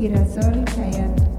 girasol callando.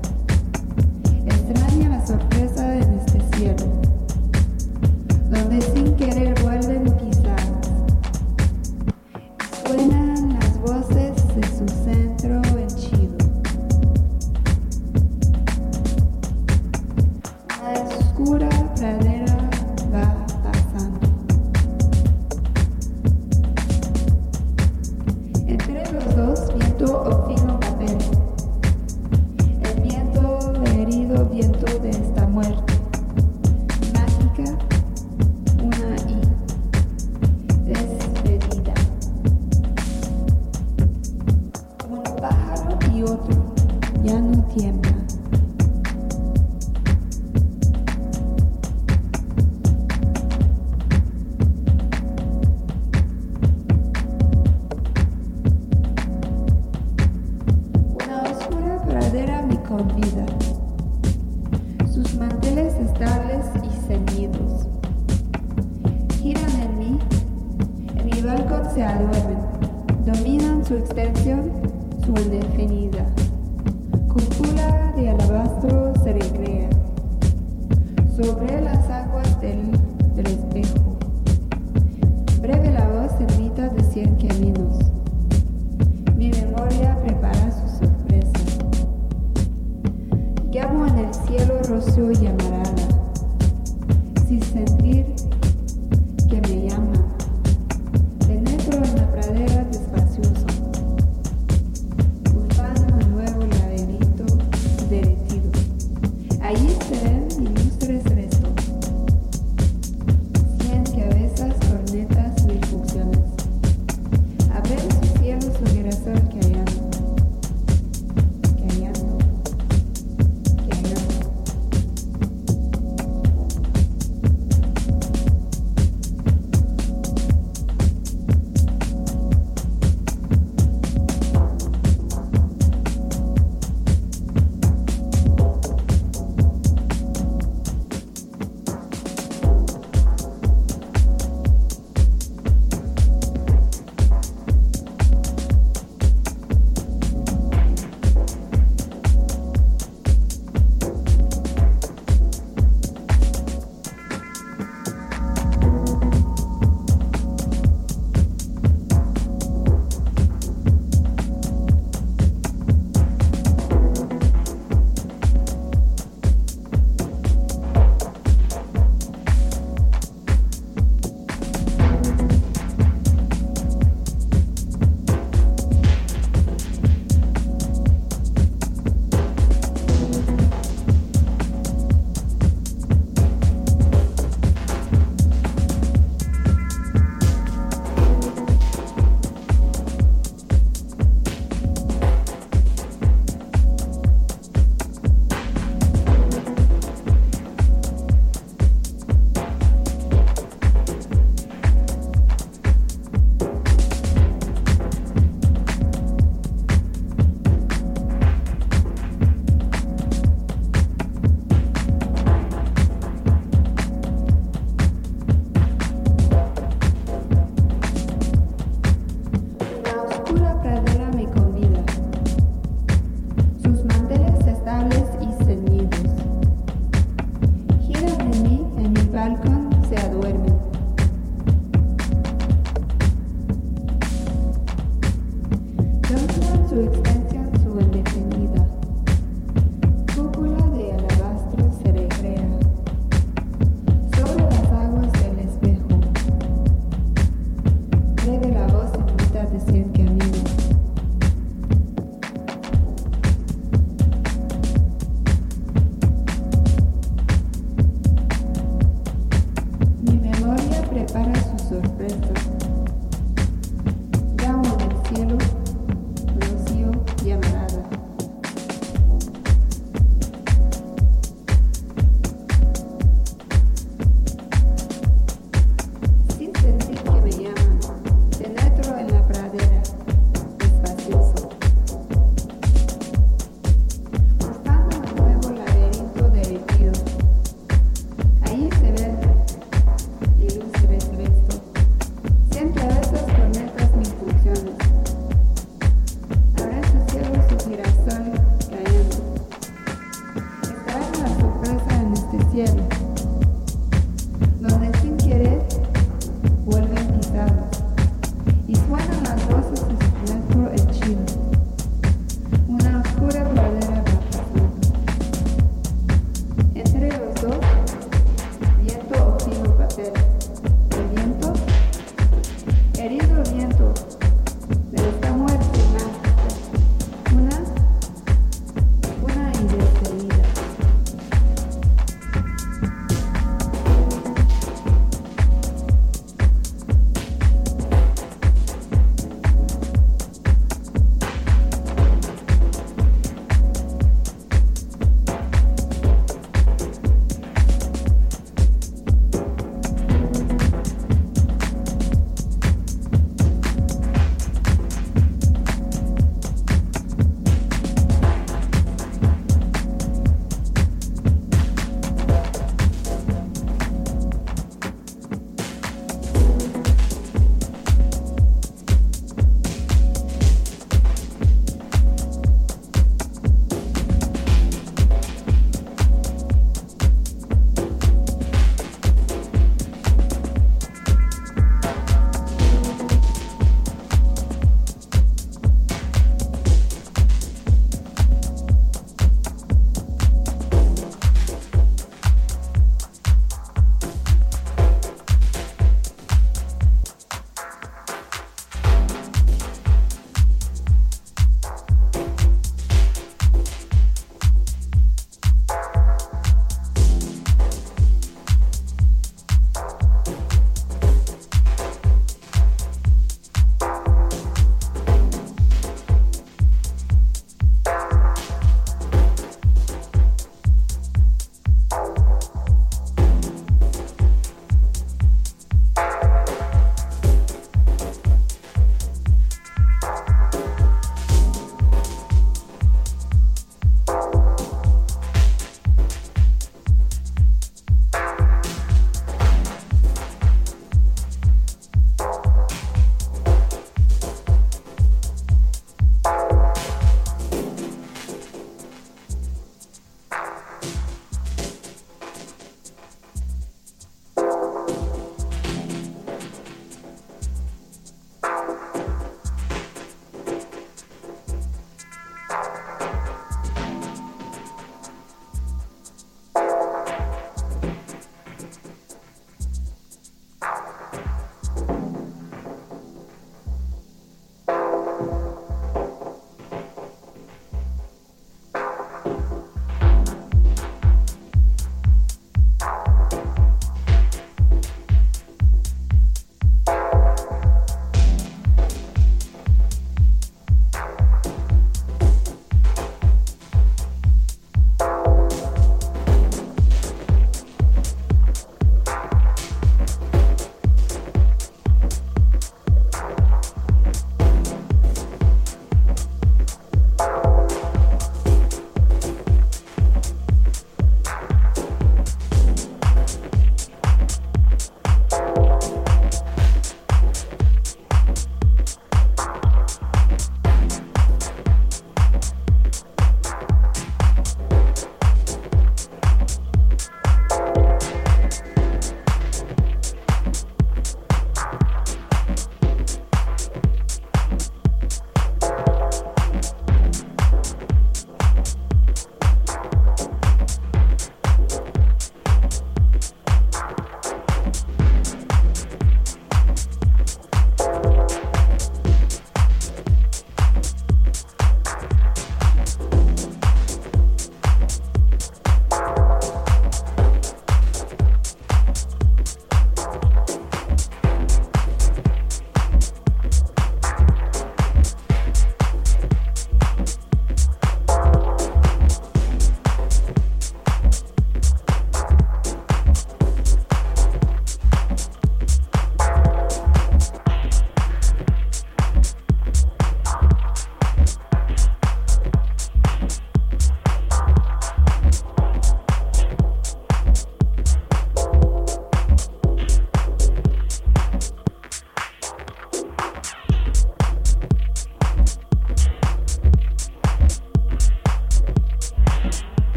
surface